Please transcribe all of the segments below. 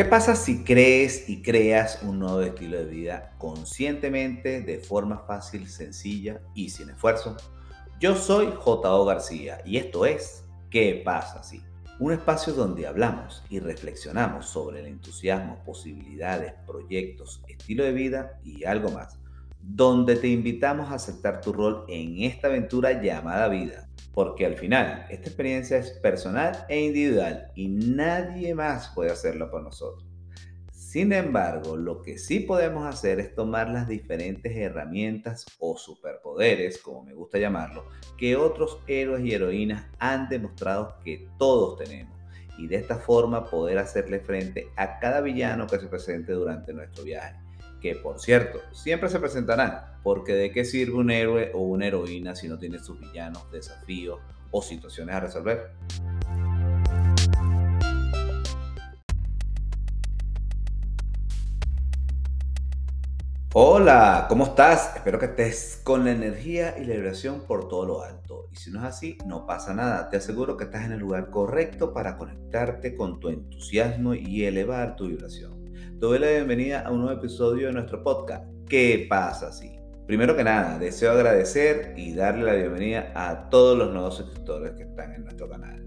¿Qué pasa si crees y creas un nuevo estilo de vida conscientemente, de forma fácil, sencilla y sin esfuerzo? Yo soy J.O. García y esto es ¿Qué pasa si? Un espacio donde hablamos y reflexionamos sobre el entusiasmo, posibilidades, proyectos, estilo de vida y algo más. Donde te invitamos a aceptar tu rol en esta aventura llamada vida. Porque al final esta experiencia es personal e individual y nadie más puede hacerlo por nosotros. Sin embargo, lo que sí podemos hacer es tomar las diferentes herramientas o superpoderes, como me gusta llamarlo, que otros héroes y heroínas han demostrado que todos tenemos. Y de esta forma poder hacerle frente a cada villano que se presente durante nuestro viaje que por cierto, siempre se presentarán, porque de qué sirve un héroe o una heroína si no tiene sus villanos, desafíos o situaciones a resolver. Hola, ¿cómo estás? Espero que estés con la energía y la vibración por todo lo alto. Y si no es así, no pasa nada. Te aseguro que estás en el lugar correcto para conectarte con tu entusiasmo y elevar tu vibración. Doy la bienvenida a un nuevo episodio de nuestro podcast. ¿Qué pasa si? Primero que nada, deseo agradecer y darle la bienvenida a todos los nuevos suscriptores que están en nuestro canal.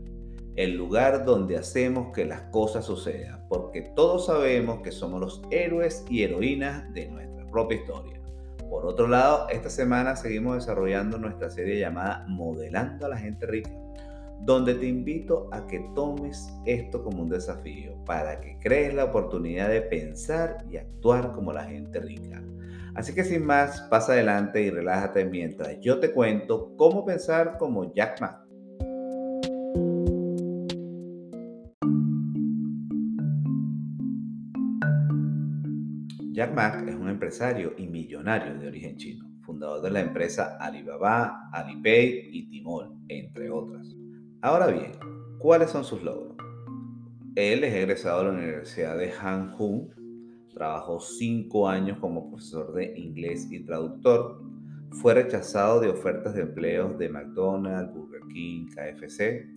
El lugar donde hacemos que las cosas sucedan, porque todos sabemos que somos los héroes y heroínas de nuestra propia historia. Por otro lado, esta semana seguimos desarrollando nuestra serie llamada Modelando a la gente rica donde te invito a que tomes esto como un desafío para que crees la oportunidad de pensar y actuar como la gente rica. Así que sin más, pasa adelante y relájate mientras yo te cuento cómo pensar como Jack Ma. Jack Ma es un empresario y millonario de origen chino, fundador de la empresa Alibaba, Alipay y Timol, entre otras. Ahora bien, ¿cuáles son sus logros? Él es egresado de la Universidad de Hanjun, trabajó cinco años como profesor de inglés y traductor, fue rechazado de ofertas de empleos de McDonald's, Burger King, KFC,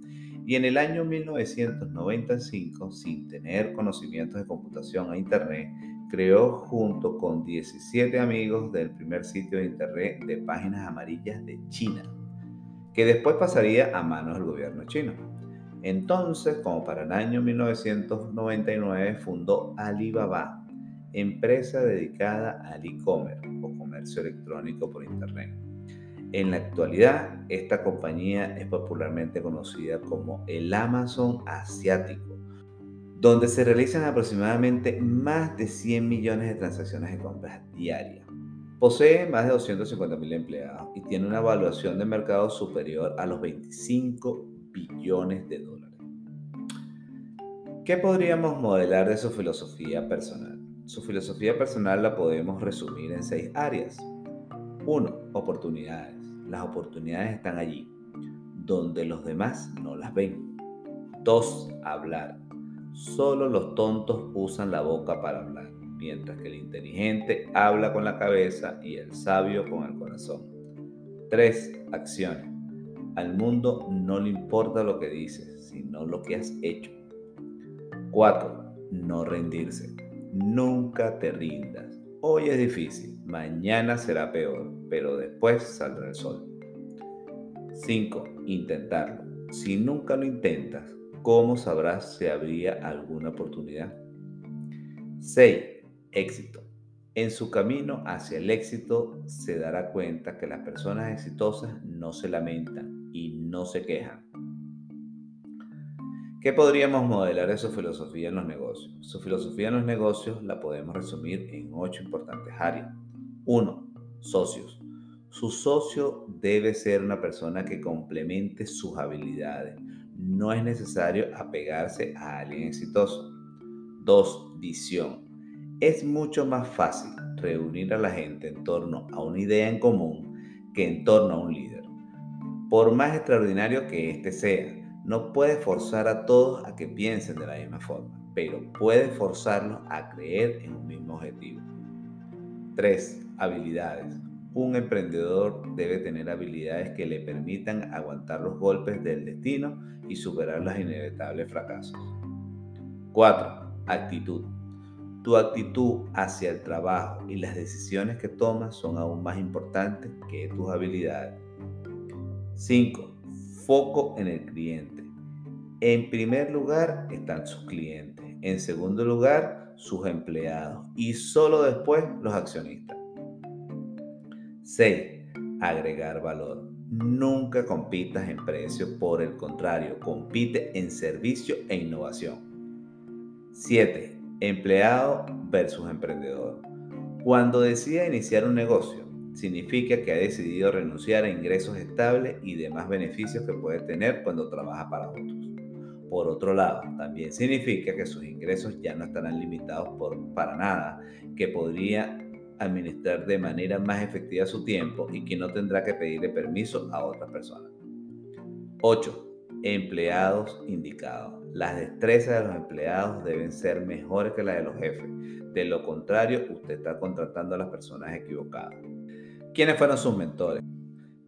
y en el año 1995, sin tener conocimientos de computación e Internet, creó junto con 17 amigos del primer sitio de Internet de páginas amarillas de China que después pasaría a manos del gobierno chino. Entonces, como para el año 1999, fundó Alibaba, empresa dedicada al e-commerce o comercio electrónico por Internet. En la actualidad, esta compañía es popularmente conocida como el Amazon asiático, donde se realizan aproximadamente más de 100 millones de transacciones de compras diarias. Posee más de 250.000 empleados y tiene una evaluación de mercado superior a los 25 billones de dólares. ¿Qué podríamos modelar de su filosofía personal? Su filosofía personal la podemos resumir en seis áreas. 1. Oportunidades. Las oportunidades están allí, donde los demás no las ven. 2. Hablar. Solo los tontos usan la boca para hablar mientras que el inteligente habla con la cabeza y el sabio con el corazón. 3. Acciones. Al mundo no le importa lo que dices, sino lo que has hecho. 4. No rendirse. Nunca te rindas. Hoy es difícil, mañana será peor, pero después saldrá el sol. 5. Intentarlo. Si nunca lo intentas, ¿cómo sabrás si habría alguna oportunidad? 6 éxito. En su camino hacia el éxito se dará cuenta que las personas exitosas no se lamentan y no se quejan. ¿Qué podríamos modelar de su filosofía en los negocios? Su filosofía en los negocios la podemos resumir en ocho importantes áreas. 1. Socios. Su socio debe ser una persona que complemente sus habilidades. No es necesario apegarse a alguien exitoso. 2. Visión es mucho más fácil reunir a la gente en torno a una idea en común que en torno a un líder. Por más extraordinario que éste sea, no puede forzar a todos a que piensen de la misma forma, pero puede forzarlos a creer en un mismo objetivo. 3. Habilidades. Un emprendedor debe tener habilidades que le permitan aguantar los golpes del destino y superar los inevitables fracasos. 4 Actitud. Tu actitud hacia el trabajo y las decisiones que tomas son aún más importantes que tus habilidades. 5. Foco en el cliente. En primer lugar están sus clientes. En segundo lugar, sus empleados. Y solo después los accionistas. 6. Agregar valor. Nunca compitas en precio, por el contrario, compite en servicio e innovación. 7. Empleado versus emprendedor. Cuando decida iniciar un negocio, significa que ha decidido renunciar a ingresos estables y demás beneficios que puede tener cuando trabaja para otros. Por otro lado, también significa que sus ingresos ya no estarán limitados por, para nada, que podría administrar de manera más efectiva su tiempo y que no tendrá que pedirle permiso a otras personas. 8. Empleados indicados. Las destrezas de los empleados deben ser mejores que las de los jefes. De lo contrario, usted está contratando a las personas equivocadas. ¿Quiénes fueron sus mentores?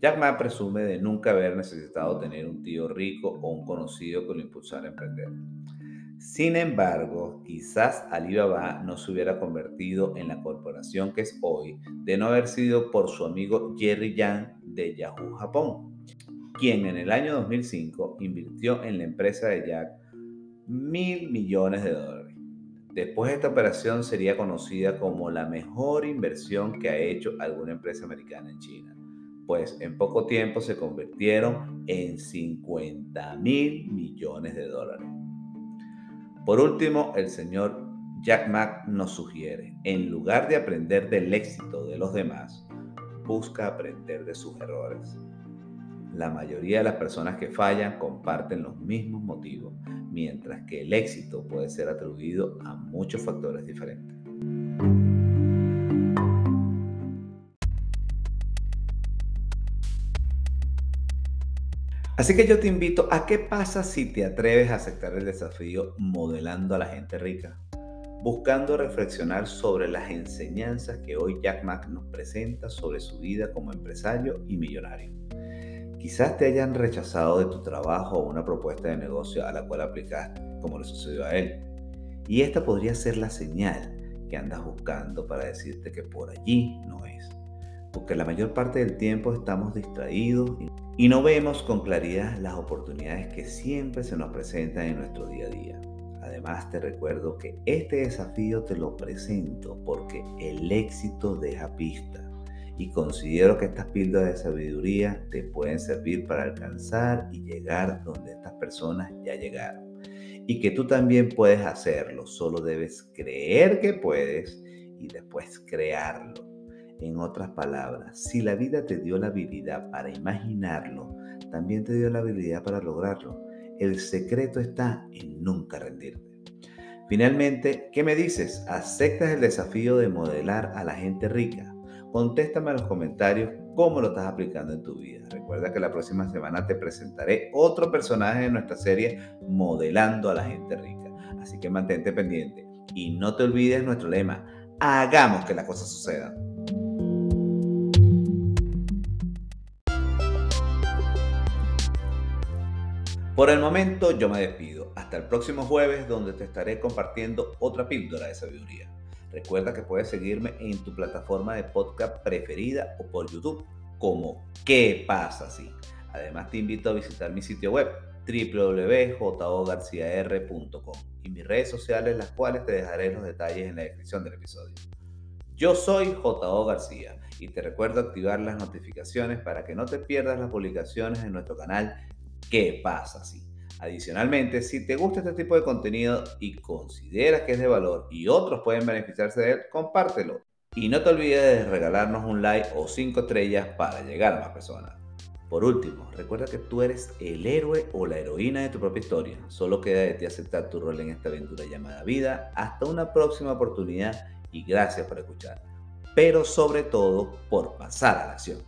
Jack Ma presume de nunca haber necesitado tener un tío rico o un conocido que lo impulsara a emprender. Sin embargo, quizás Alibaba no se hubiera convertido en la corporación que es hoy de no haber sido por su amigo Jerry Yang de Yahoo Japón, quien en el año 2005 invirtió en la empresa de Jack mil millones de dólares. Después esta operación sería conocida como la mejor inversión que ha hecho alguna empresa americana en China, pues en poco tiempo se convirtieron en 50 mil millones de dólares. Por último, el señor Jack Mack nos sugiere, en lugar de aprender del éxito de los demás, busca aprender de sus errores. La mayoría de las personas que fallan comparten los mismos motivos, mientras que el éxito puede ser atribuido a muchos factores diferentes. Así que yo te invito a qué pasa si te atreves a aceptar el desafío modelando a la gente rica, buscando reflexionar sobre las enseñanzas que hoy Jack Mack nos presenta sobre su vida como empresario y millonario. Quizás te hayan rechazado de tu trabajo o una propuesta de negocio a la cual aplicaste, como le sucedió a él. Y esta podría ser la señal que andas buscando para decirte que por allí no es. Porque la mayor parte del tiempo estamos distraídos y no vemos con claridad las oportunidades que siempre se nos presentan en nuestro día a día. Además te recuerdo que este desafío te lo presento porque el éxito deja pista y considero que estas píldoras de sabiduría te pueden servir para alcanzar y llegar donde estas personas ya llegaron. Y que tú también puedes hacerlo, solo debes creer que puedes y después crearlo. En otras palabras, si la vida te dio la habilidad para imaginarlo, también te dio la habilidad para lograrlo. El secreto está en nunca rendirte. Finalmente, ¿qué me dices? ¿Aceptas el desafío de modelar a la gente rica? Contéstame en los comentarios cómo lo estás aplicando en tu vida. Recuerda que la próxima semana te presentaré otro personaje de nuestra serie Modelando a la gente rica. Así que mantente pendiente y no te olvides nuestro lema, hagamos que las cosas sucedan. Por el momento yo me despido. Hasta el próximo jueves donde te estaré compartiendo otra píldora de sabiduría. Recuerda que puedes seguirme en tu plataforma de podcast preferida o por YouTube como ¿Qué pasa así? Además te invito a visitar mi sitio web www.jogarciar.com y mis redes sociales las cuales te dejaré los detalles en la descripción del episodio. Yo soy JO García y te recuerdo activar las notificaciones para que no te pierdas las publicaciones en nuestro canal ¿Qué pasa si? Adicionalmente, si te gusta este tipo de contenido y consideras que es de valor y otros pueden beneficiarse de él, compártelo. Y no te olvides de regalarnos un like o 5 estrellas para llegar a más personas. Por último, recuerda que tú eres el héroe o la heroína de tu propia historia. Solo queda de ti aceptar tu rol en esta aventura llamada vida. Hasta una próxima oportunidad y gracias por escuchar. Pero sobre todo por pasar a la acción.